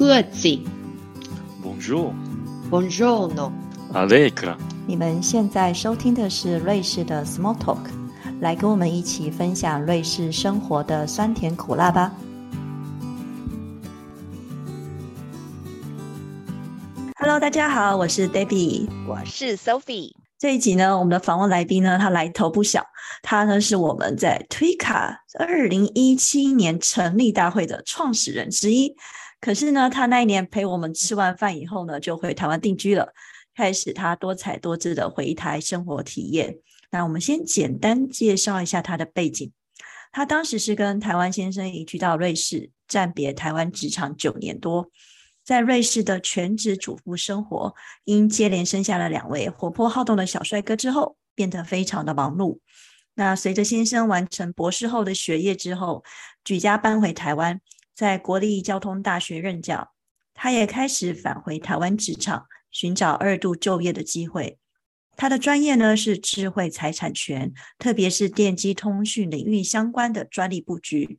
各自。Bonjour。Buongiorno。Allegra。你们现在收听的是瑞士的 Small Talk，来跟我们一起分享瑞士生活的酸甜苦辣吧。Hello，大家好，我是 Debbie，我是 Sophie。这一集呢，我们的访问来宾呢，他来头不小，他呢是我们在推卡二零一七年成立大会的创始人之一。可是呢，他那一年陪我们吃完饭以后呢，就回台湾定居了，开始他多彩多姿的回台生活体验。那我们先简单介绍一下他的背景。他当时是跟台湾先生移居到瑞士，暂别台湾职场九年多。在瑞士的全职主妇生活，因接连生下了两位活泼好动的小帅哥之后，变得非常的忙碌。那随着先生完成博士后的学业之后，举家搬回台湾，在国立交通大学任教。他也开始返回台湾职场，寻找二度就业的机会。他的专业呢是智慧财产权，特别是电机通讯领域相关的专利布局。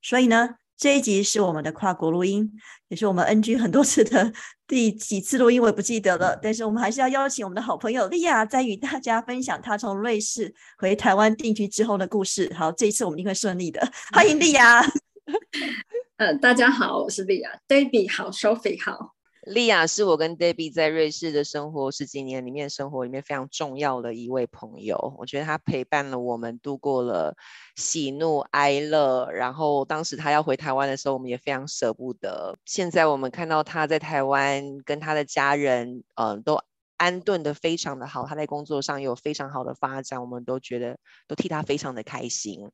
所以呢。这一集是我们的跨国录音，也是我们 NG 很多次的第几次录音，我也不记得了。但是我们还是要邀请我们的好朋友莉亚，再与大家分享她从瑞士回台湾定居之后的故事。好，这一次我们一定会顺利的。欢迎莉亚。呃，大家好，我是莉亚，Debbie 好，Sophie 好。莉亚是我跟 Debbie 在瑞士的生活十几年里面，生活里面非常重要的一位朋友。我觉得她陪伴了我们度过了喜怒哀乐。然后当时他要回台湾的时候，我们也非常舍不得。现在我们看到他在台湾跟他的家人，嗯，都安顿的非常的好。他在工作上有非常好的发展，我们都觉得都替他非常的开心。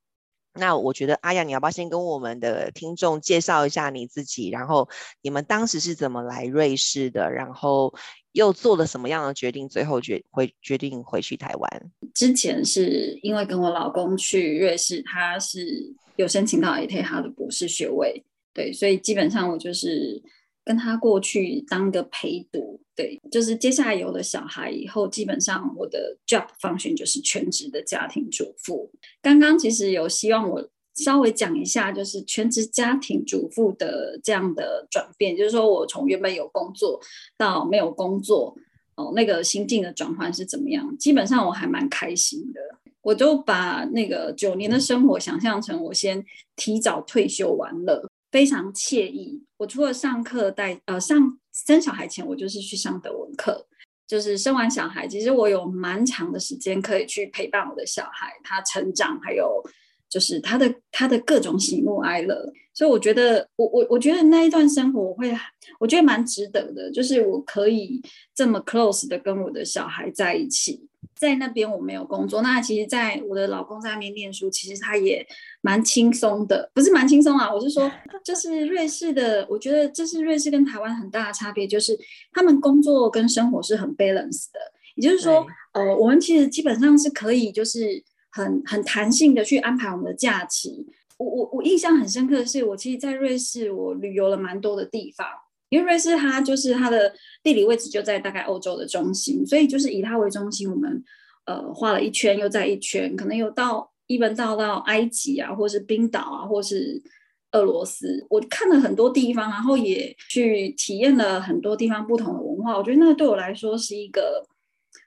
那我觉得阿雅，你要不要先跟我们的听众介绍一下你自己？然后你们当时是怎么来瑞士的？然后又做了什么样的决定？最后决回决定回去台湾？之前是因为跟我老公去瑞士，他是有申请到 AT 他的博士学位，对，所以基本上我就是。跟他过去当个陪读，对，就是接下来有了小孩以后，基本上我的 job function 就是全职的家庭主妇。刚刚其实有希望我稍微讲一下，就是全职家庭主妇的这样的转变，就是说我从原本有工作到没有工作，哦，那个心境的转换是怎么样？基本上我还蛮开心的，我就把那个九年的生活想象成我先提早退休完了。非常惬意。我除了上课带呃上生小孩前，我就是去上德文课。就是生完小孩，其实我有蛮长的时间可以去陪伴我的小孩，他成长，还有就是他的他的各种喜怒哀乐。所以我觉得，我我我觉得那一段生活，我会我觉得蛮值得的。就是我可以这么 close 的跟我的小孩在一起。在那边我没有工作，那其实在我的老公在那边念书，其实他也蛮轻松的，不是蛮轻松啊，我是说，就是瑞士的，我觉得这是瑞士跟台湾很大的差别，就是他们工作跟生活是很 balance 的，也就是说，呃，我们其实基本上是可以就是很很弹性的去安排我们的假期。我我我印象很深刻的是，我其实，在瑞士我旅游了蛮多的地方。因为瑞士它就是它的地理位置就在大概欧洲的中心，所以就是以它为中心，我们呃画了一圈又在一圈，可能有到一般到到埃及啊，或是冰岛啊，或是俄罗斯。我看了很多地方，然后也去体验了很多地方不同的文化。我觉得那个对我来说是一个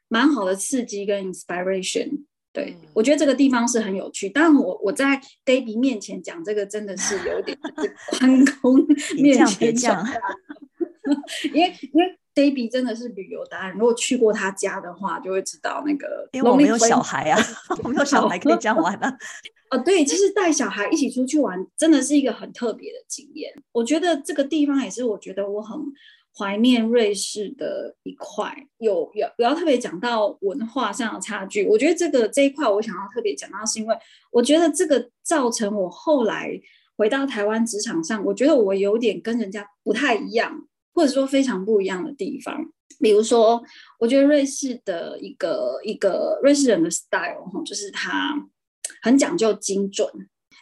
蛮好的刺激跟 inspiration。对，我觉得这个地方是很有趣，但我我在 David 面前讲这个真的是有点 关公面前讲，因为因为 David 真的是旅游达人，如果去过他家的话，就会知道那个。因为我没有小孩啊，我没有小孩可以这样玩啊。哦，对，其实带小孩一起出去玩，真的是一个很特别的经验。我觉得这个地方也是，我觉得我很。怀念瑞士的一块，有有不要特别讲到文化上的差距。我觉得这个这一块，我想要特别讲到，是因为我觉得这个造成我后来回到台湾职场上，我觉得我有点跟人家不太一样，或者说非常不一样的地方。比如说，我觉得瑞士的一个一个瑞士人的 style 哈，就是他很讲究精准，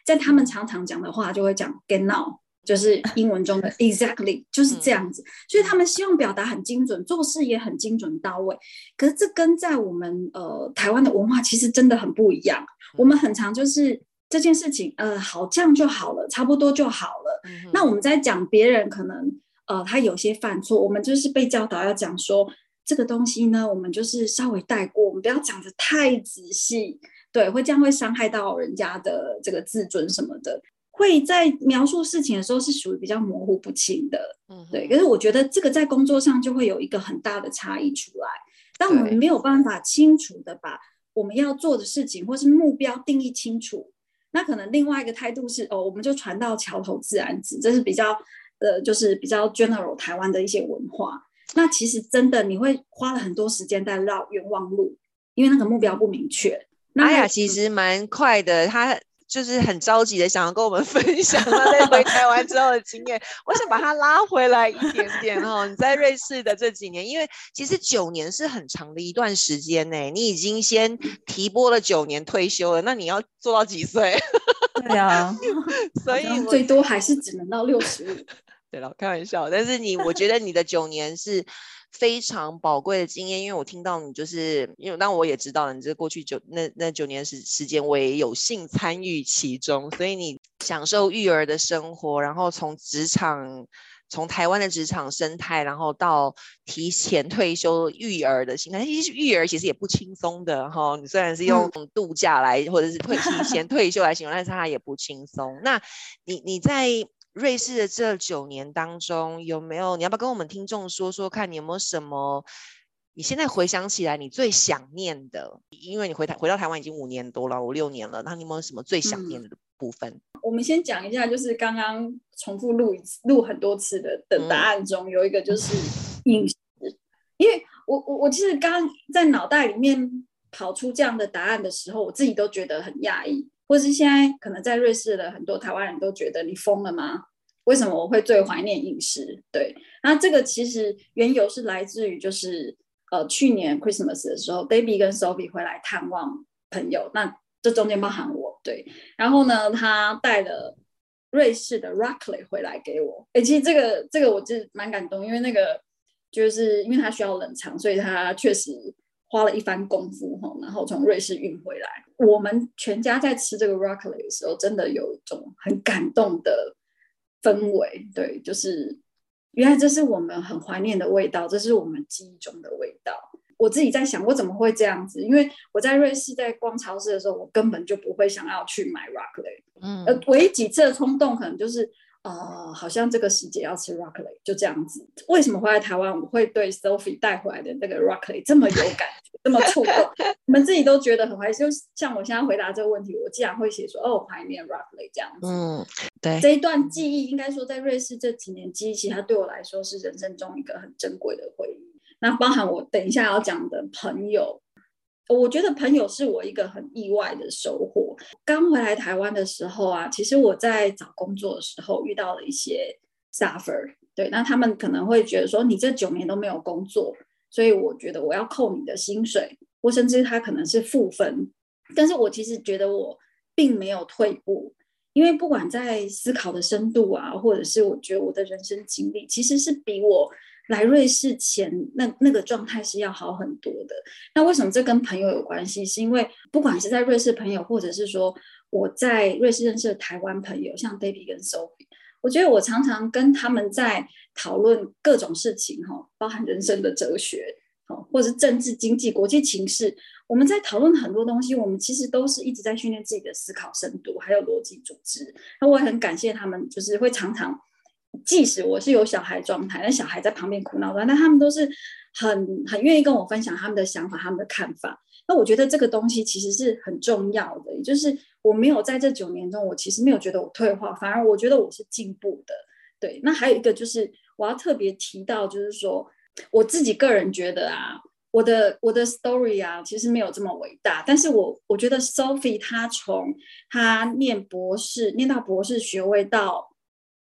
在他们常常讲的话就会讲 genau。就是 英文中的 exactly 就是这样子，所以他们希望表达很精准，做事也很精准到位。可是这跟在我们呃台湾的文化其实真的很不一样。我们很常就是这件事情，呃，好这样就好了，差不多就好了。那我们在讲别人可能呃，他有些犯错，我们就是被教导要讲说这个东西呢，我们就是稍微带过，我们不要讲的太仔细，对，会这样会伤害到人家的这个自尊什么的，会在描述事情的时候是属于比较模糊不清的，嗯哼，对。可是我觉得这个在工作上就会有一个很大的差异出来，当我们没有办法清楚的把我们要做的事情或是目标定义清楚，那可能另外一个态度是哦，我们就传到桥头自然直，这是比较呃，就是比较 general 台湾的一些文化。那其实真的你会花了很多时间在绕冤枉路，因为那个目标不明确。那阿雅其实蛮快的，她就是很着急的想要跟我们 分享他在回台湾之后的经验。我想把他拉回来一点点哦。你在瑞士的这几年，因为其实九年是很长的一段时间呢，你已经先提拨了九年退休了，那你要做到几岁？对啊，所以最多还是只能到六十五。对了，开玩笑，但是你，我觉得你的九年是非常宝贵的经验，因为我听到你就是，因为当我也知道了你这过去九那那九年时时间，我也有幸参与其中，所以你享受育儿的生活，然后从职场。从台湾的职场生态，然后到提前退休育儿的心态，其实育儿其实也不轻松的哈。你虽然是用度假来，或者是退提前退休来形容，但是它也不轻松。那你你在瑞士的这九年当中，有没有你要不要跟我们听众说说看，你有没有什么？你现在回想起来，你最想念的，因为你回台回到台湾已经五年多了，五六年了，那你有没有什么最想念的部分？我们先讲一下，就是刚刚重复录一次、录很多次的的答案中，有一个就是饮食，因为我我我其实刚刚在脑袋里面跑出这样的答案的时候，我自己都觉得很讶异，或是现在可能在瑞士的很多台湾人都觉得你疯了吗？为什么我会最怀念饮食？对，那这个其实缘由是来自于就是呃去年 Christmas 的时候，Baby 跟 Sophie 回来探望朋友，那这中间包含我，对，然后呢，他带了瑞士的 Rackley 回来给我。哎，其实这个这个我是蛮感动，因为那个就是因为他需要冷藏，所以他确实花了一番功夫哈，然后从瑞士运回来。我们全家在吃这个 Raclette 的时候，真的有一种很感动的氛围。对，就是原来这是我们很怀念的味道，这是我们记忆中的味道。我自己在想，我怎么会这样子？因为我在瑞士在逛超市的时候，我根本就不会想要去买 Raclette。嗯呃，唯一几次的冲动可能就是，呃，好像这个时节要吃 Raclette，就这样子。为什么会在台湾，我会对 Sophie 带回来的那个 Raclette 这么有感觉，这么触动？你们自己都觉得很怀念。就像我现在回答这个问题，我既然会写说，哦，怀念 Raclette 这样子。嗯，对，这一段记忆，应该说在瑞士这几年记忆，其实它对我来说是人生中一个很珍贵的回忆。那包含我等一下要讲的朋友，我觉得朋友是我一个很意外的收获。刚回来台湾的时候啊，其实我在找工作的时候遇到了一些 suffer，对，那他们可能会觉得说你这九年都没有工作，所以我觉得我要扣你的薪水，或甚至他可能是负分。但是我其实觉得我并没有退步，因为不管在思考的深度啊，或者是我觉得我的人生经历，其实是比我来瑞士前那那个状态是要好很多的。那为什么这跟朋友有关系？是因为不管是在瑞士朋友，或者是说我在瑞士认识的台湾朋友，像 Debbie 跟 Sophie，我觉得我常常跟他们在讨论各种事情，哈，包含人生的哲学，哦，或者是政治、经济、国际情势。我们在讨论很多东西，我们其实都是一直在训练自己的思考深度，还有逻辑组织。那我也很感谢他们，就是会常常，即使我是有小孩状态，那小孩在旁边哭闹但他们都是很很愿意跟我分享他们的想法、他们的看法。那我觉得这个东西其实是很重要的，也就是我没有在这九年中，我其实没有觉得我退化，反而我觉得我是进步的。对，那还有一个就是我要特别提到，就是说我自己个人觉得啊。我的我的 story 啊，其实没有这么伟大，但是我我觉得 Sophie 她从她念博士念到博士学位到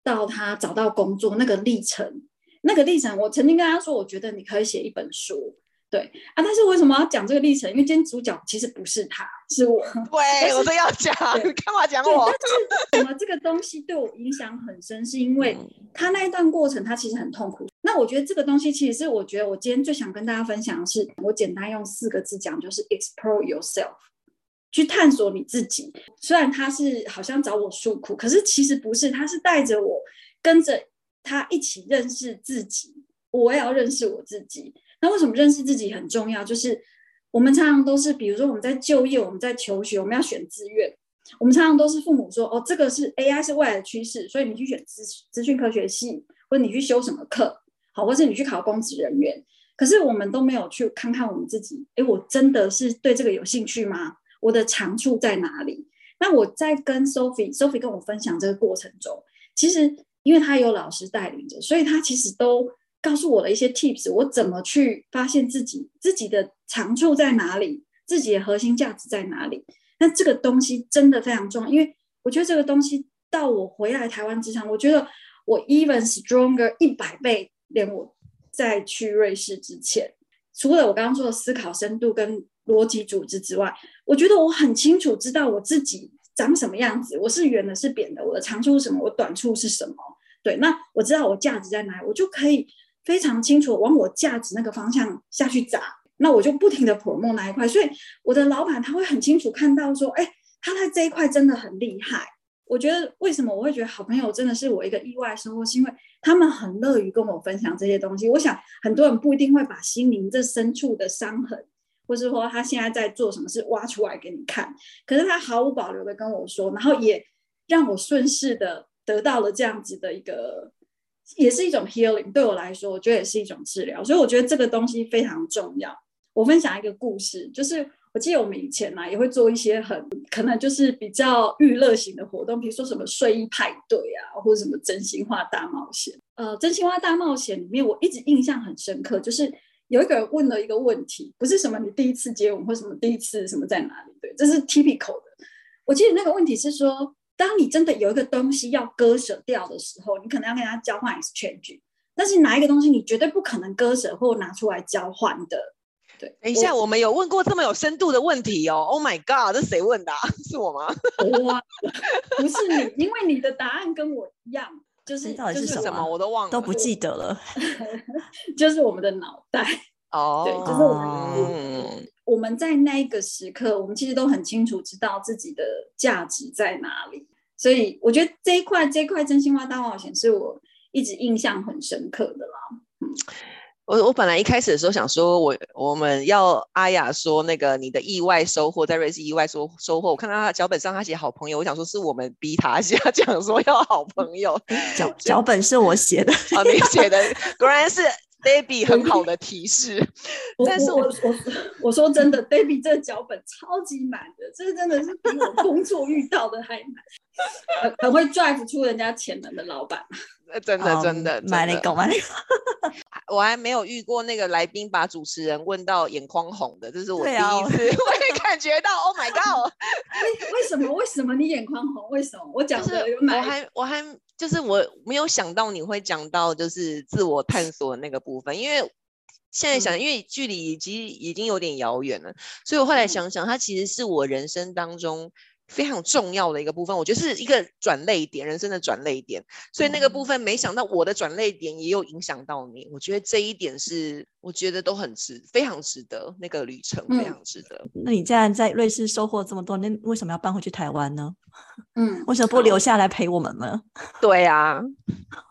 到他找到工作那个历程，那个历程，我曾经跟他说，我觉得你可以写一本书，对啊，但是为什么要讲这个历程？因为今天主角其实不是他，是我。对，我都要讲，对干嘛讲，我？但是什么这个东西对我影响很深，是因为他那一段过程，他其实很痛苦。那我觉得这个东西，其实是我觉得我今天最想跟大家分享的是，我简单用四个字讲，就是 explore yourself，去探索你自己。虽然他是好像找我诉苦，可是其实不是，他是带着我跟着他一起认识自己，我也要认识我自己。那为什么认识自己很重要？就是我们常常都是，比如说我们在就业，我们在求学，我们要选志愿，我们常常都是父母说，哦，这个是 AI 是未来的趋势，所以你去选资资讯科学系，或者你去修什么课，好，或者你去考公职人员。可是我们都没有去看看我们自己，哎，我真的是对这个有兴趣吗？我的长处在哪里？那我在跟 Sophie，Sophie 跟我分享这个过程中，其实因为他有老师带领着，所以他其实都。告诉我的一些 tips，我怎么去发现自己自己的长处在哪里，自己的核心价值在哪里？那这个东西真的非常重要，因为我觉得这个东西到我回来台湾之前，我觉得我 even stronger 一百倍，连我在去瑞士之前，除了我刚刚说的思考深度跟逻辑组织之外，我觉得我很清楚知道我自己长什么样子，我是圆的，是扁的，我的长处是什么，我短处是什么？对，那我知道我价值在哪里，我就可以。非常清楚往我价值那个方向下去砸，那我就不停的泼墨那一块，所以我的老板他会很清楚看到说，哎，他在这一块真的很厉害。我觉得为什么我会觉得好朋友真的是我一个意外收获，是因为他们很乐于跟我分享这些东西。我想很多人不一定会把心灵这深处的伤痕，或是说他现在在做什么事挖出来给你看，可是他毫无保留的跟我说，然后也让我顺势的得到了这样子的一个。也是一种 healing，对我来说，我觉得也是一种治疗，所以我觉得这个东西非常重要。我分享一个故事，就是我记得我们以前呢也会做一些很可能就是比较娱乐型的活动，比如说什么睡衣派对啊，或者什么真心话大冒险。呃，真心话大冒险里面，我一直印象很深刻，就是有一个人问了一个问题，不是什么你第一次接吻或什么第一次什么在哪里，对，这是 typical 的。我记得那个问题是说。当你真的有一个东西要割舍掉的时候，你可能要跟他交换 exchange，但是哪一个东西你绝对不可能割舍或拿出来交换的？对，等一下，我们有问过这么有深度的问题哦。Oh my god，这谁问的？是我吗？哇，不是你，因为你的答案跟我一样，就是到底是什么我都忘了，都不记得了 就是我们的脑袋哦，对，就是我们。我们在那一个时刻，我们其实都很清楚知道自己的价值在哪里，所以我觉得这一块这一块真心话大冒险是我一直印象很深刻的啦。嗯，我我本来一开始的时候想说，我我们要阿雅说那个你的意外收获，在瑞士意外收收获，我看到他脚本上他写好朋友，我想说是我们逼他写，讲说要好朋友，脚脚本是我写的，啊，你写的 果然是。Debbie 很好的提示，但是我我我说真的，Debbie 这个脚本超级满的，这个真的是比我工作遇到的还满，很会 drive 出人家潜能的老板。真的真的，买那个买那个，我还没有遇过那个来宾把主持人问到眼眶红的，这是我第一次，我也感觉到，Oh my God！为为什么为什么你眼眶红？为什么我讲的有我还我还就是我没有想到你会讲到就是自我探索的那个部分，因为现在想，因为距离已经已经有点遥远了，所以我后来想想，它其实是我人生当中。非常重要的一个部分，我觉得是一个转泪点，人生的转泪点。所以那个部分，没想到我的转泪点也有影响到你。我觉得这一点是，我觉得都很值，非常值得。那个旅程非常值得。那你既然在瑞士收获这么多，那为什么要搬回去台湾呢？嗯，为什么不留下来陪我们呢？对啊，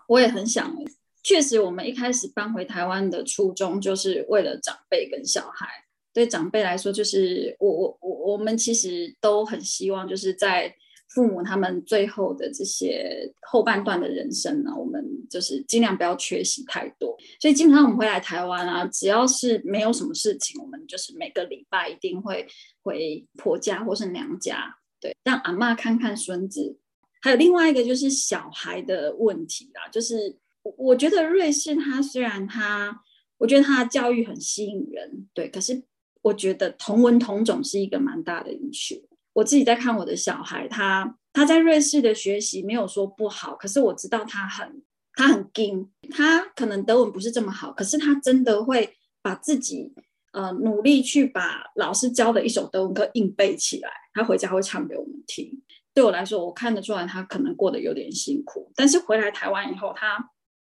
我也很想。确实，我们一开始搬回台湾的初衷，就是为了长辈跟小孩。对长辈来说，就是我我我我们其实都很希望，就是在父母他们最后的这些后半段的人生呢，我们就是尽量不要缺席太多。所以基本上我们回来台湾啊，只要是没有什么事情，我们就是每个礼拜一定会回婆家或是娘家，对，让阿妈看看孙子。还有另外一个就是小孩的问题啊，就是我觉得瑞士它虽然它，我觉得它的教育很吸引人，对，可是。我觉得同文同种是一个蛮大的因素。我自己在看我的小孩，他他在瑞士的学习没有说不好，可是我知道他很他很精，他可能德文不是这么好，可是他真的会把自己呃努力去把老师教的一首德文歌硬背起来，他回家会唱给我们听。对我来说，我看得出来他可能过得有点辛苦，但是回来台湾以后，他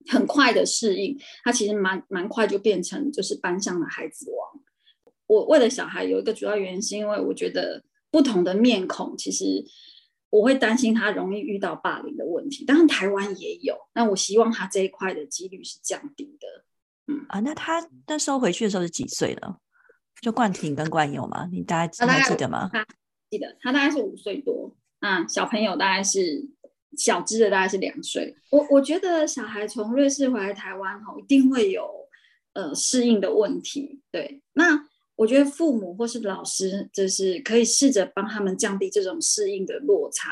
很快的适应，他其实蛮蛮快就变成就是班上的孩子王。我为了小孩有一个主要原因，是因为我觉得不同的面孔其实我会担心他容易遇到霸凌的问题。当然台湾也有，那我希望他这一块的几率是降低的。嗯啊，那他那时候回去的时候是几岁了？就冠廷跟冠佑嘛，你大家还记得吗？他记得他大概是五岁多，那小朋友大概是小只的大概是两岁。我我觉得小孩从瑞士回来台湾后，一定会有呃适应的问题。对，那我觉得父母或是老师就是可以试着帮他们降低这种适应的落差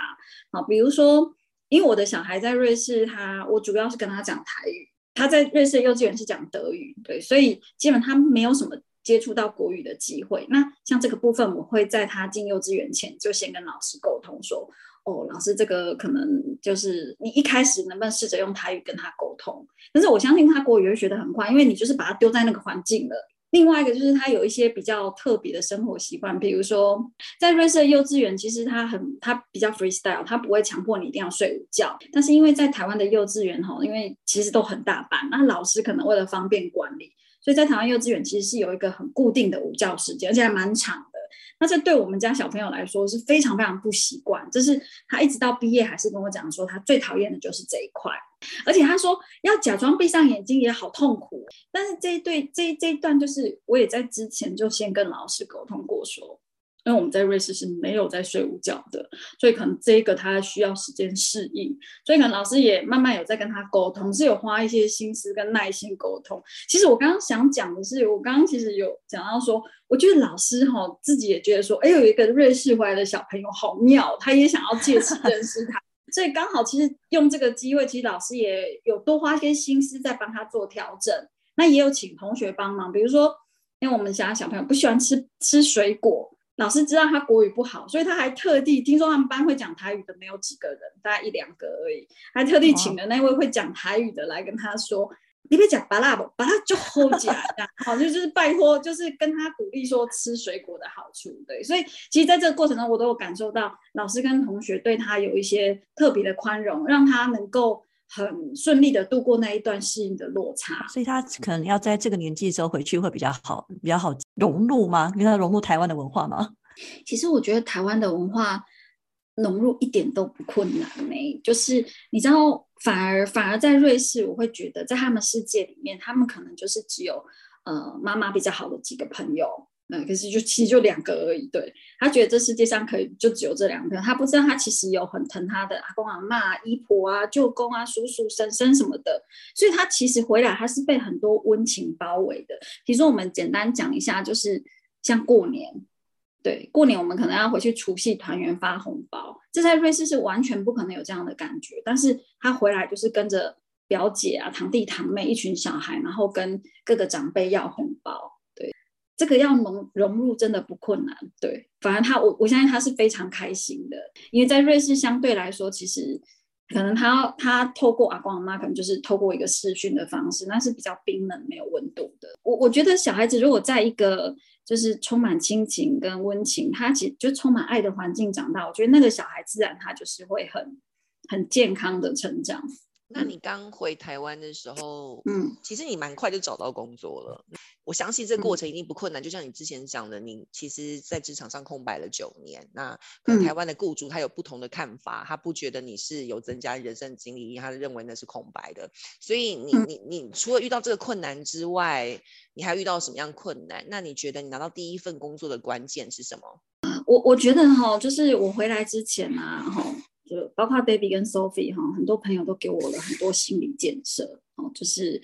啊，比如说，因为我的小孩在瑞士，他我主要是跟他讲台语，他在瑞士幼稚园是讲德语，对，所以基本他没有什么。接触到国语的机会，那像这个部分，我会在他进幼稚园前就先跟老师沟通说，哦，老师这个可能就是你一开始能不能试着用台语跟他沟通？但是我相信他国语会学得很快，因为你就是把他丢在那个环境了。另外一个就是他有一些比较特别的生活习惯，比如说在瑞士的幼稚园，其实他很他比较 freestyle，他不会强迫你一定要睡午觉。但是因为在台湾的幼稚园哈，因为其实都很大班，那老师可能为了方便管理。所以在台湾幼稚园其实是有一个很固定的午觉时间，而且还蛮长的。那这对我们家小朋友来说是非常非常不习惯。就是他一直到毕业还是跟我讲说，他最讨厌的就是这一块。而且他说要假装闭上眼睛也好痛苦。但是这一对这这一段就是我也在之前就先跟老师沟通过说。因为我们在瑞士是没有在睡午觉的，所以可能这个他需要时间适应，所以可能老师也慢慢有在跟他沟通，是有花一些心思跟耐心沟通。其实我刚刚想讲的是，我刚刚其实有讲到说，我觉得老师哈自己也觉得说，哎，有一个瑞士回来的小朋友好妙，他也想要借此认识他，所以刚好其实用这个机会，其实老师也有多花些心思在帮他做调整，那也有请同学帮忙，比如说，因为我们家小朋友不喜欢吃吃水果。老师知道他国语不好，所以他还特地听说他们班会讲台语的没有几个人，大概一两个而已，还特地请了那位会讲台语的来跟他说：“你别讲巴拉不，把它就 hold 起来，好，就就是拜托，就是跟他鼓励说吃水果的好处。”对，所以其实在这个过程中，我都有感受到老师跟同学对他有一些特别的宽容，让他能够。很顺利的度过那一段适应的落差，所以他可能要在这个年纪的时候回去会比较好，比较好融入吗？跟他融入台湾的文化吗？其实我觉得台湾的文化融入一点都不困难呢。就是你知道，反而反而在瑞士，我会觉得在他们世界里面，他们可能就是只有呃妈妈比较好的几个朋友。嗯，可是就其实就两个而已。对他觉得这世界上可以就只有这两个，他不知道他其实有很疼他的阿公阿妈、姨婆啊、舅公啊、叔叔婶婶什么的，所以他其实回来他是被很多温情包围的。其实我们简单讲一下，就是像过年，对过年我们可能要回去除夕团圆发红包，这在瑞士是完全不可能有这样的感觉。但是他回来就是跟着表姐啊、堂弟堂妹一群小孩，然后跟各个长辈要红包。对这个要融融入真的不困难，对，反而他我我相信他是非常开心的，因为在瑞士相对来说，其实可能他他透过阿公阿妈，可能就是透过一个视讯的方式，那是比较冰冷没有温度的。我我觉得小孩子如果在一个就是充满亲情跟温情，他其实就充满爱的环境长大，我觉得那个小孩自然他就是会很很健康的成长。那你刚回台湾的时候，嗯，其实你蛮快就找到工作了。我相信这过程一定不困难。就像你之前讲的，你其实在职场上空白了九年。那可能台湾的雇主他有不同的看法，他不觉得你是有增加人生经历，他认为那是空白的。所以你你你除了遇到这个困难之外，你还遇到什么样困难？那你觉得你拿到第一份工作的关键是什么？我我觉得哈，就是我回来之前啊，哈。就包括 Baby 跟 Sophie 哈，很多朋友都给我了很多心理建设哦，就是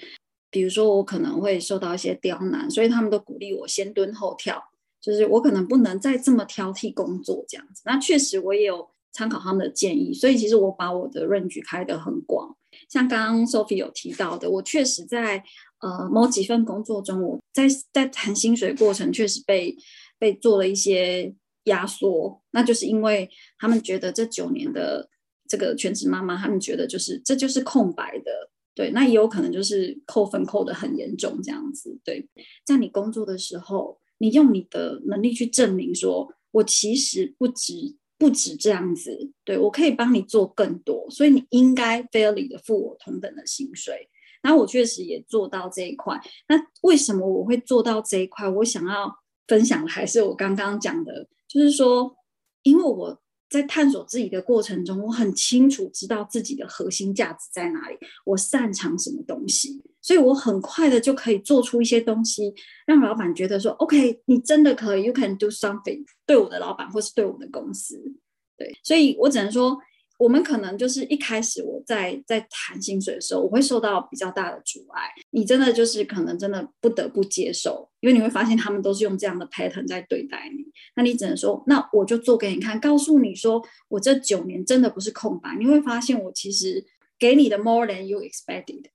比如说我可能会受到一些刁难，所以他们都鼓励我先蹲后跳，就是我可能不能再这么挑剔工作这样子。那确实我也有参考他们的建议，所以其实我把我的 range 开得很广。像刚刚 Sophie 有提到的，我确实在呃某几份工作中，我在在谈薪水过程确实被被做了一些。压缩，那就是因为他们觉得这九年的这个全职妈妈，他们觉得就是这就是空白的，对，那也有可能就是扣分扣的很严重这样子，对，在你工作的时候，你用你的能力去证明说，我其实不止不止这样子，对我可以帮你做更多，所以你应该 fairly 的付我同等的薪水，那我确实也做到这一块，那为什么我会做到这一块？我想要分享的还是我刚刚讲的。就是说，因为我在探索自己的过程中，我很清楚知道自己的核心价值在哪里，我擅长什么东西，所以我很快的就可以做出一些东西，让老板觉得说，OK，你真的可以，You can do something。对我的老板或是对我们的公司，对，所以我只能说。我们可能就是一开始我在在谈薪水的时候，我会受到比较大的阻碍。你真的就是可能真的不得不接受，因为你会发现他们都是用这样的 pattern 在对待你。那你只能说，那我就做给你看，告诉你说，我这九年真的不是空白。你会发现，我其实给你的 more than you expected。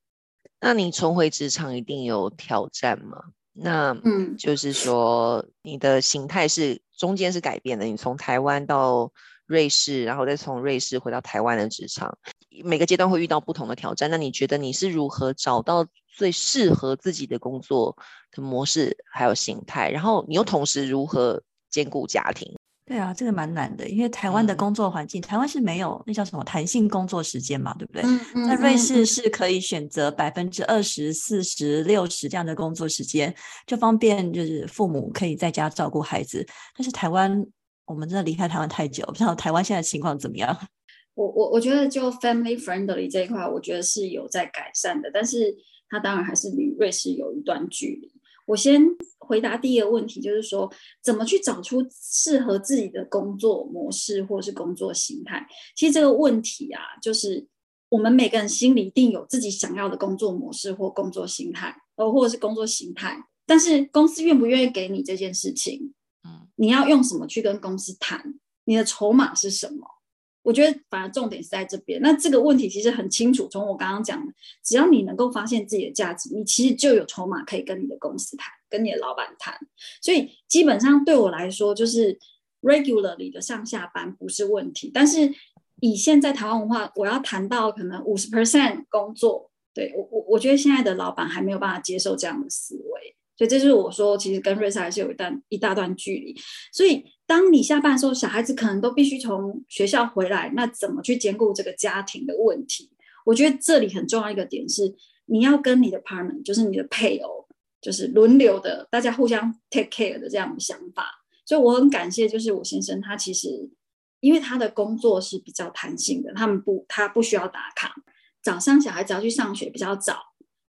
那你重回职场一定有挑战吗？那嗯，就是说你的形态是中间是改变的，你从台湾到。瑞士，然后再从瑞士回到台湾的职场，每个阶段会遇到不同的挑战。那你觉得你是如何找到最适合自己的工作的模式还有形态？然后你又同时如何兼顾家庭？对啊，这个蛮难的，因为台湾的工作环境，台湾是没有那叫什么弹性工作时间嘛，对不对？在瑞士是可以选择百分之二十四十六十这样的工作时间，就方便就是父母可以在家照顾孩子。但是台湾。我们真的离开台湾太久，不知道台湾现在情况怎么样。我我我觉得就 family friendly 这一块，我觉得是有在改善的，但是它当然还是离瑞士有一段距离。我先回答第一个问题，就是说怎么去找出适合自己的工作模式或是工作形态。其实这个问题啊，就是我们每个人心里一定有自己想要的工作模式或工作形态，呃，或者是工作形态，但是公司愿不愿意给你这件事情？你要用什么去跟公司谈？你的筹码是什么？我觉得反而重点是在这边。那这个问题其实很清楚，从我刚刚讲的，只要你能够发现自己的价值，你其实就有筹码可以跟你的公司谈，跟你的老板谈。所以基本上对我来说，就是 regularly 的上下班不是问题。但是以现在台湾文化，我要谈到可能五十 percent 工作，对我我我觉得现在的老板还没有办法接受这样的思维。所以这就是我说，其实跟瑞士还是有一段一大段距离。所以当你下班的时候，小孩子可能都必须从学校回来，那怎么去兼顾这个家庭的问题？我觉得这里很重要一个点是，你要跟你的 partner，就是你的配偶，就是轮流的，大家互相 take care 的这样的想法。所以我很感谢，就是我先生他其实因为他的工作是比较弹性的，他们不他不需要打卡，早上小孩子要去上学比较早。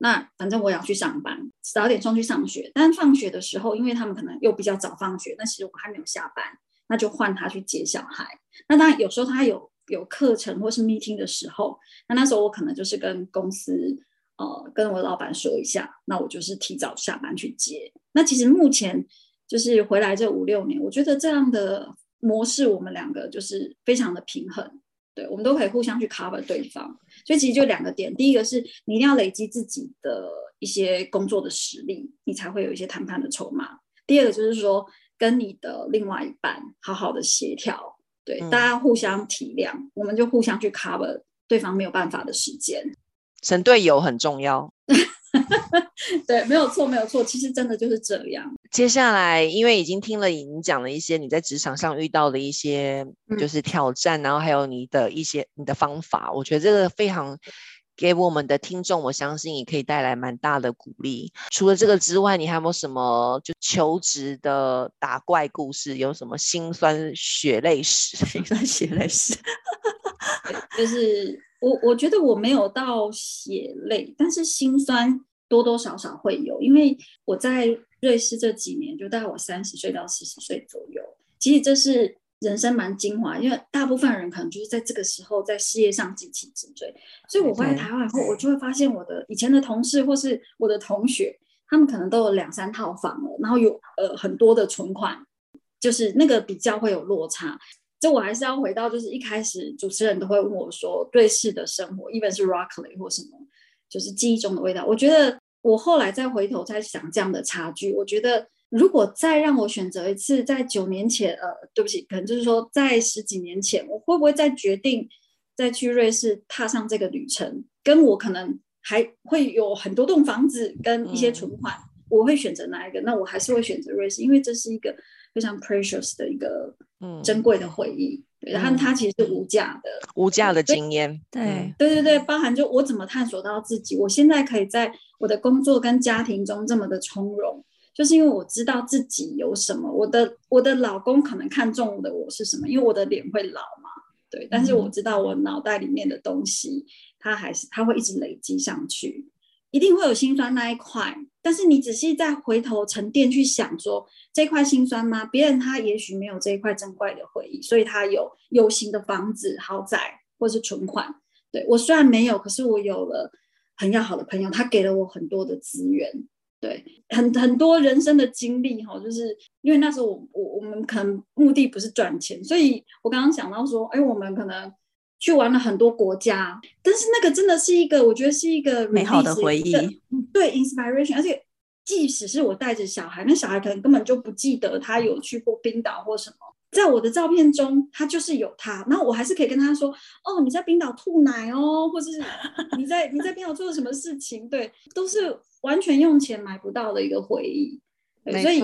那反正我也要去上班，早点送去上学。但放学的时候，因为他们可能又比较早放学，那其实我还没有下班，那就换他去接小孩。那当然有时候他有有课程或是 meeting 的时候，那那时候我可能就是跟公司呃跟我老板说一下，那我就是提早下班去接。那其实目前就是回来这五六年，我觉得这样的模式，我们两个就是非常的平衡。对，我们都可以互相去 cover 对方，所以其实就两个点，第一个是你一定要累积自己的一些工作的实力，你才会有一些谈判的筹码。第二个就是说，跟你的另外一半好好的协调，对，大家互相体谅，我们就互相去 cover 对方没有办法的时间。神队友很重要。对，没有错，没有错。其实真的就是这样。接下来，因为已经听了你讲了一些你在职场上遇到的一些就是挑战，然后还有你的一些你的方法，我觉得这个非常给我们的听众，我相信也可以带来蛮大的鼓励。除了这个之外，你还有没有什么就求职的打怪故事？有什么心酸血泪史？心酸血泪史，就是。我我觉得我没有到血泪，但是心酸多多少少会有，因为我在瑞士这几年，就大概我三十岁到四十岁左右，其实这是人生蛮精华，因为大部分人可能就是在这个时候在事业上极其直追，所以我回来台湾以后，我就会发现我的以前的同事或是我的同学，他们可能都有两三套房了，然后有呃很多的存款，就是那个比较会有落差。这我还是要回到，就是一开始主持人都会问我说，瑞士的生活，一般是 Rockley 或什么，就是记忆中的味道。我觉得我后来再回头再想这样的差距，我觉得如果再让我选择一次，在九年前，呃，对不起，可能就是说在十几年前，我会不会再决定再去瑞士踏上这个旅程？跟我可能还会有很多栋房子跟一些存款，我会选择哪一个？那我还是会选择瑞士，因为这是一个。非常 precious 的一个珍贵的回忆，然后它其实是无价的，无价的经验。对，对对对，包含就我怎么探索到自己，我现在可以在我的工作跟家庭中这么的从容，就是因为我知道自己有什么，我的我的老公可能看中的我是什么，因为我的脸会老嘛，对，但是我知道我脑袋里面的东西，它还是它会一直累积上去，一定会有心酸那一块，但是你仔细再回头沉淀去想，说这块心酸吗？别人他也许没有这一块珍贵的回忆，所以他有有形的房子、豪宅或是存款，对我虽然没有，可是我有了很要好的朋友，他给了我很多的资源。对，很很多人生的经历哈，就是因为那时候我我我们可能目的不是赚钱，所以我刚刚想到说，哎，我们可能去玩了很多国家，但是那个真的是一个，我觉得是一个美好的回忆，对，inspiration，而且即使是我带着小孩，那小孩可能根本就不记得他有去过冰岛或什么。在我的照片中，他就是有他，然后我还是可以跟他说：“哦，你在冰岛吐奶哦，或者是 你在你在冰岛做了什么事情？”对，都是完全用钱买不到的一个回忆。所以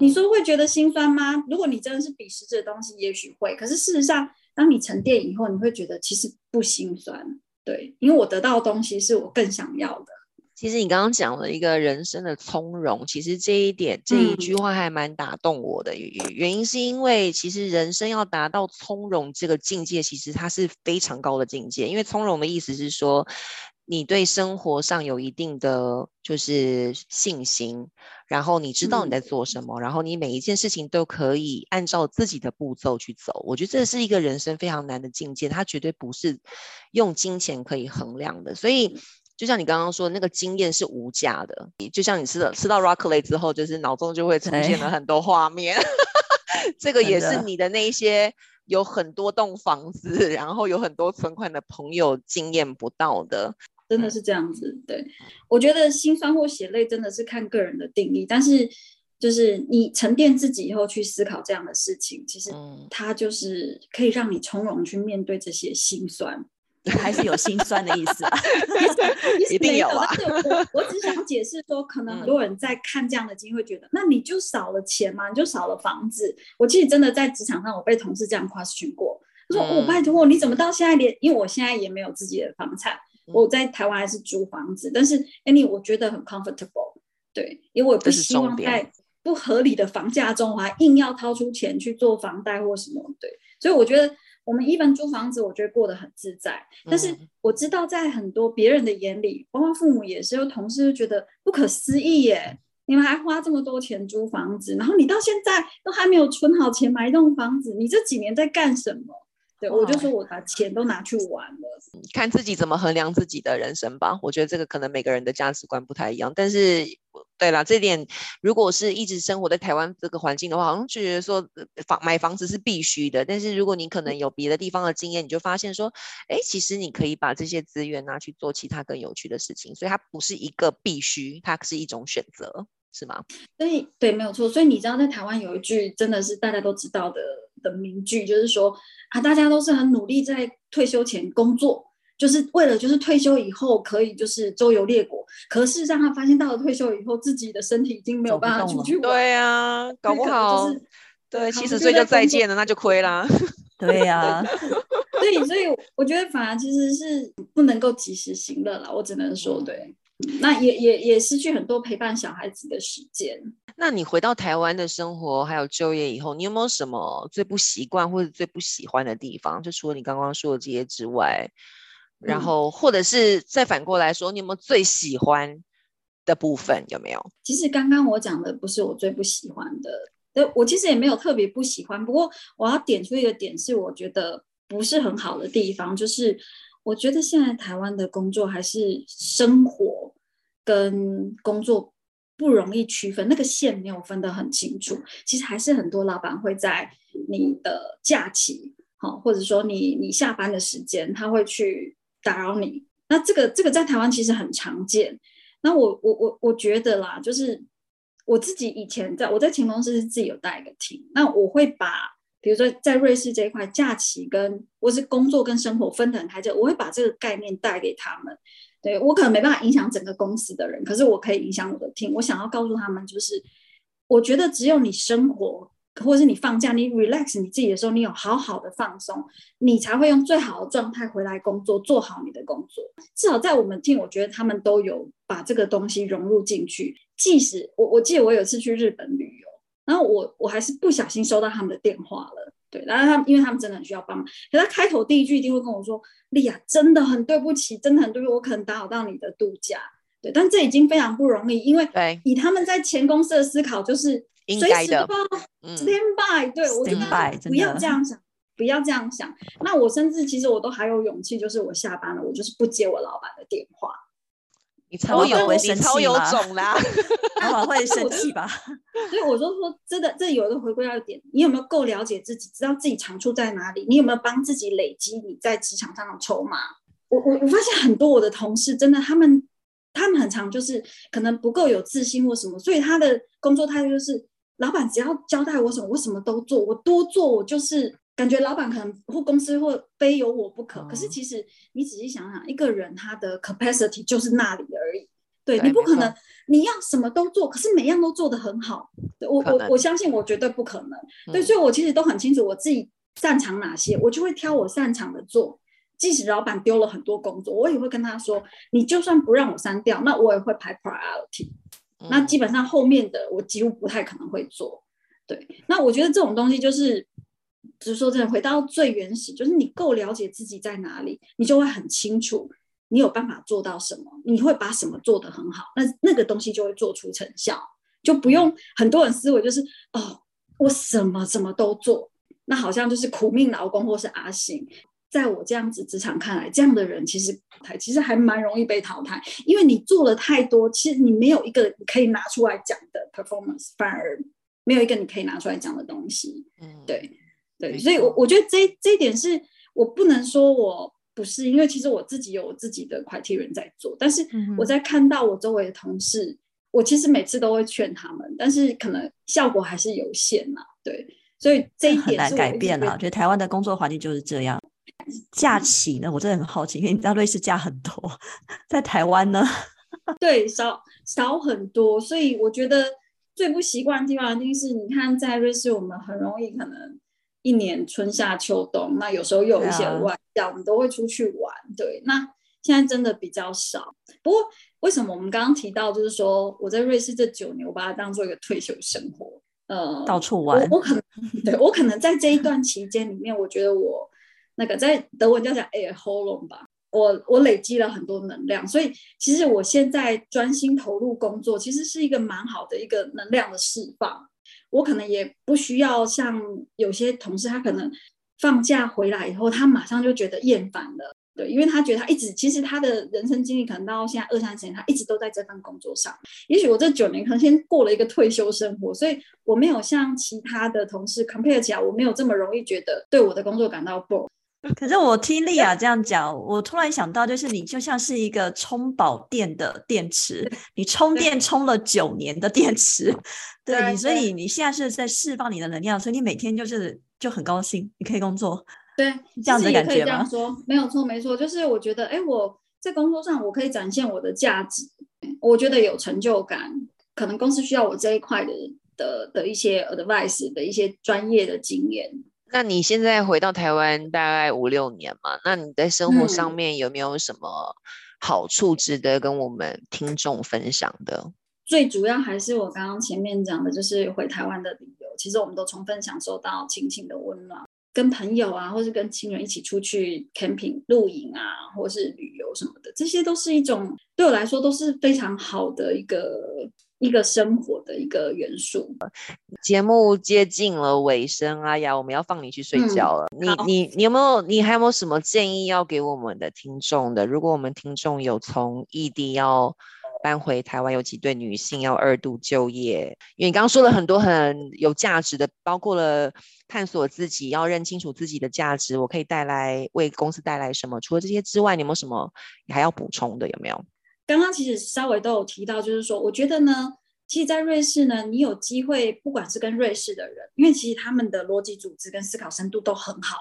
你说会觉得心酸吗？如果你真的是比实质的东西，也许会。可是事实上，当你沉淀以后，你会觉得其实不心酸。对，因为我得到的东西是我更想要的。其实你刚刚讲了一个人生的从容，其实这一点这一句话还蛮打动我的。原因是因为其实人生要达到从容这个境界，其实它是非常高的境界。因为从容的意思是说，你对生活上有一定的就是信心，然后你知道你在做什么，然后你每一件事情都可以按照自己的步骤去走。我觉得这是一个人生非常难的境界，它绝对不是用金钱可以衡量的。所以。就像你刚刚说，那个经验是无价的。就像你吃了吃到 Rockley 之后，就是脑中就会出现了很多画面。这个也是你的那一些有很多栋房子，然后有很多存款的朋友经验不到的。真的是这样子。对，我觉得心酸或血泪真的是看个人的定义，但是就是你沉淀自己以后去思考这样的事情，其实它就是可以让你从容去面对这些心酸。还是有心酸的意思啊 一定有啊。我我只想解释说，可能很多人在看这样的经历，会觉得那你就少了钱嘛，你就少了房子。我其实真的在职场上，我被同事这样 question 过，他说：“我拜托，你怎么到现在连……因为我现在也没有自己的房产，我在台湾还是租房子，但是 any 我觉得很 comfortable，对，因为我不希望在不合理的房价中，我还硬要掏出钱去做房贷或什么，对，所以我觉得。”我们一般租房子，我觉得过得很自在。但是我知道，在很多别人的眼里，包括父母也是，有同事就觉得不可思议耶！你们还花这么多钱租房子，然后你到现在都还没有存好钱买一栋房子，你这几年在干什么？对我就说我把钱都拿去玩了，看自己怎么衡量自己的人生吧。我觉得这个可能每个人的价值观不太一样，但是。对了，这点如果是一直生活在台湾这个环境的话，好像就觉得说房买房子是必须的。但是如果你可能有别的地方的经验，你就发现说，哎，其实你可以把这些资源拿去做其他更有趣的事情。所以它不是一个必须，它是一种选择，是吗？所以对，没有错。所以你知道，在台湾有一句真的是大家都知道的的名句，就是说啊，大家都是很努力在退休前工作。就是为了就是退休以后可以就是周游列国，可是让他发现到了退休以后，自己的身体已经没有办法出去玩。对啊，搞不好就是对七十岁就再见了，那就亏啦。对呀，对，所以我觉得反而其实是不能够及时行乐了。我只能说，对，那也也也失去很多陪伴小孩子的时间。那你回到台湾的生活还有就业以后，你有没有什么最不习惯或者最不喜欢的地方？就除了你刚刚说的这些之外。然后，或者是再反过来说，你有没有最喜欢的部分？有没有？其实刚刚我讲的不是我最不喜欢的，呃，我其实也没有特别不喜欢。不过我要点出一个点，是我觉得不是很好的地方，就是我觉得现在台湾的工作还是生活跟工作不容易区分，那个线没有分得很清楚。其实还是很多老板会在你的假期，好，或者说你你下班的时间，他会去。打扰你，那这个这个在台湾其实很常见。那我我我我觉得啦，就是我自己以前在我在前公司是自己有带一个 team，那我会把比如说在瑞士这一块假期跟或是工作跟生活分得很开，就我会把这个概念带给他们。对我可能没办法影响整个公司的人，可是我可以影响我的 team。我想要告诉他们，就是我觉得只有你生活或者是你放假，你 relax 你自己的时候，你有好好的放松，你才会用最好的状态回来工作，做好你的工作。至少在我们 team，我觉得他们都有把这个东西融入进去。即使我我记得我有次去日本旅游，然后我我还是不小心收到他们的电话了，对，然后他们因为他们真的很需要帮忙，可他开头第一句一定会跟我说：“丽亚，真的很对不起，真的很对不起，我可能打扰到你的度假。”对，但这已经非常不容易，因为对以他们在前公司的思考就是随时该的都要嗯 stand by，对我就跟他 by，说不要这样想，不要这样想。那我甚至其实我都还有勇气，就是我下班了，我就是不接我老板的电话。你超有 会生超有气吗种啦！老板会生气吧？所以我就说，真的，这有一个回归要点，你有没有够了解自己，知道自己长处在哪里？你有没有帮自己累积你在职场上的筹码？我我我发现很多我的同事真的，他们他们很常就是可能不够有自信或什么，所以他的工作态度就是，老板只要交代我什么，我什么都做，我多做，我就是感觉老板可能或公司或非有我不可。可是哦其实你仔细想想，一个人他的 capacity 就是那里而已。对你不可能，你要什么都做，可是每样都做得很好。对我我我相信我绝对不可能。对，嗯所以我其实都很清楚我自己擅长哪些，我就会挑我擅长的做。即使老板丢了很多工作，我也会跟他说，你就算不让我删掉，那我也会排 priority。那嗯基本上后面的我几乎不太可能会做。对，那我觉得这种东西就是，只是说真的，回到最原始，就是你够了解自己在哪里，你就会很清楚你有办法做到什么，你会把什么做得很好，那那个东西就会做出成效，就不用很多人思维就是哦，我什么什么都做，那好像就是苦命劳工或是阿信。在我这样子职场看来，这样的人其实还其实还蛮容易被淘汰，因为你做了太多，其实你没有一个你可以拿出来讲的 performance，反而没有一个你可以拿出来讲的东西。嗯对对，所以我错我觉得这这一点是我不能说我不是，因为其实我自己有我自己的 criteria 在做，但是我在看到我周围的同事，我其实每次都会劝他们，但是可能效果还是有限呐、对，所以这一很难点是我一直觉改变啦。我觉得台湾的工作环境就是这样。假期呢，我真的很好奇，因为你知道瑞士假很多，在台湾呢，对，少少很多，所以我觉得最不习惯的地方一定是，你看在瑞士，我们很容易可能一年春夏秋冬，那有时候又有一些外教，我们都会出去玩。对，那现在真的比较少。不过为什么我们刚刚提到，就是说我在瑞士这九年，我把它当做一个退休生活，呃，到处玩我我可能对我可能在这一段期间里面，我觉得我那个在德文叫讲 air h o l o n 吧，我我累积了很多能量，所以其实我现在专心投入工作，其实是一个蛮好的一个能量的释放。我可能也不需要像有些同事，他可能放假回来以后，他马上就觉得厌烦了。对，因为他觉得他一直，其实他的人生经历可能到现在二三十年，他一直都在这份工作上。也许我这九年可能先过了一个退休生活，所以我没有像其他的同事 compare 起来，我没有这么容易觉得对我的工作感到 bore。可是我听丽亚这样讲，我突然想到，就是你就像是一个充饱电的电池，你充电充了九年的电池，对对你，所以你现在是在释放你的能量，所以你每天就是就很高兴，你可以工作。对，这样子感觉吗没有错，没错，就是我觉得，哎，我在工作上我可以展现我的价值，我觉得有成就感，可能公司需要我这一块的的的一些 advice 的一些专业的经验。那你现在回到台湾大概五六年嘛？那你在生活上嗯面有没有什么好处值得跟我们听众分享的？最主要还是我刚刚前面讲的，就是回台湾的理由。其实我们都充分享受到亲情的温暖，跟朋友啊，或是跟亲人一起出去 camping 露营啊，或是旅游什么的，这些都是一种对我来说都是非常好的一个一个生活的一个元素。节目接近了尾声，阿雅，我们要放你去睡嗯觉了。你你你有没有你还有没有什么建议要给我们的听众的？如果我们听众有从异地要搬回台湾，尤其对女性要二度就业，因为你刚刚说了很多很有价值的，包括了探索自己，要认清楚自己的价值，我可以带来为公司带来什么？除了这些之外，你有没有什么你还要补充的？有没有？刚刚其实稍微都有提到，就是说，我觉得呢，其实，在瑞士呢，你有机会，不管是跟瑞士的人，因为其实他们的逻辑组织跟思考深度都很好，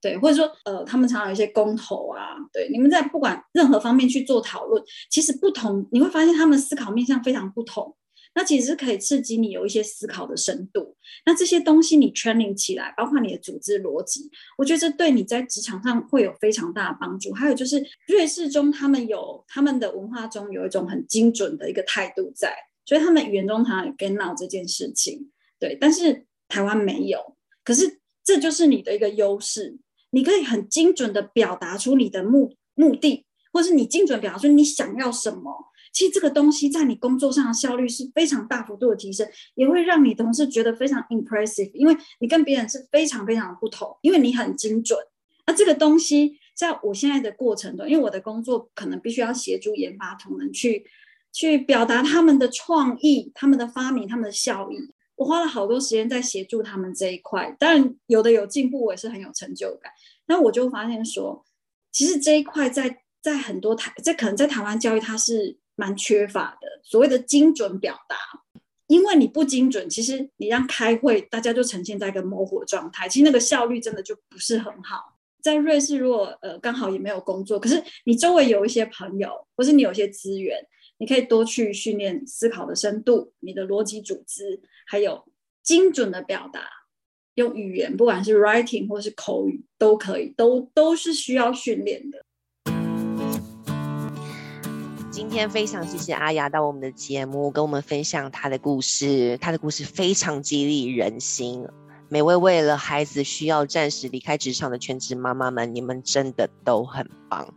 对，或者说，呃，他们常常有一些公投啊，对，你们在不管任何方面去做讨论，其实不同，你会发现他们思考面向非常不同。那其实可以刺激你有一些思考的深度。那这些东西你 training 起来，包括你的组织逻辑，我觉得这对你在职场上会有非常大的帮助。还有就是瑞士中他们有他们的文化中有一种很精准的一个态度在，所以他们语言中常常有 get now 这件事情。对，但是台湾没有。可是这就是你的一个优势，你可以很精准的表达出你的目目的，或是你精准表达出你想要什么。其实这个东西在你工作上的效率是非常大幅度的提升，也会让你同事觉得非常 impressive，因为你跟别人是非常非常的不同，因为你很精准。那这个东西在我现在的过程中，因为我的工作可能必须要协助研发同仁去去表达他们的创意、他们的发明、他们的效益，我花了好多时间在协助他们这一块。当然有的有进步，我也是很有成就感。那我就发现说，其实这一块在在很多台，在可能在台湾教育它是。蛮缺乏的，所谓的精准表达，因为你不精准，其实你让开会，大家就呈现在一个模糊的状态，其实那个效率真的就不是很好。在瑞士，如果呃刚好也没有工作，可是你周围有一些朋友，或是你有一些资源，你可以多去训练思考的深度，你的逻辑组织，还有精准的表达，用语言，不管是 writing 或是口语，都可以，都都是需要训练的。今天非常谢谢阿雅到我们的节目，跟我们分享她的故事。她的故事非常激励人心。每位为了孩子需要暂时离开职场的全职妈妈们，你们真的都很棒，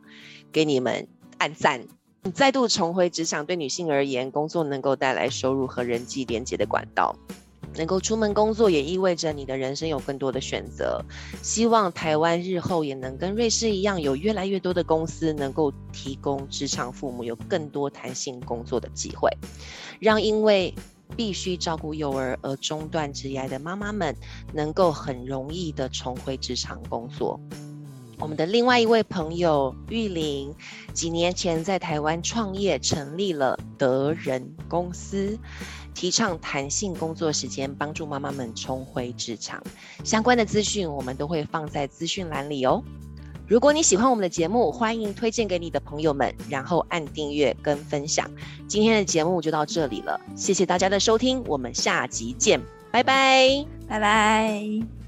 给你们按赞。再度重回职场，对女性而言，工作能够带来收入和人际连接的管道。能够出门工作，也意味着你的人生有更多的选择。希望台湾日后也能跟瑞士一样，有越来越多的公司能够提供职场父母有更多弹性工作的机会，让因为必须照顾幼儿而中断职业的妈妈们，能够很容易的重回职场工作。我们的另外一位朋友玉玲，几年前在台湾创业，成立了德人公司。提倡弹性工作时间，帮助妈妈们重回职场。相关的资讯我们都会放在资讯栏里哦。如果你喜欢我们的节目，欢迎推荐给你的朋友们，然后按订阅跟分享。今天的节目就到这里了，谢谢大家的收听，我们下集见，拜拜，拜拜。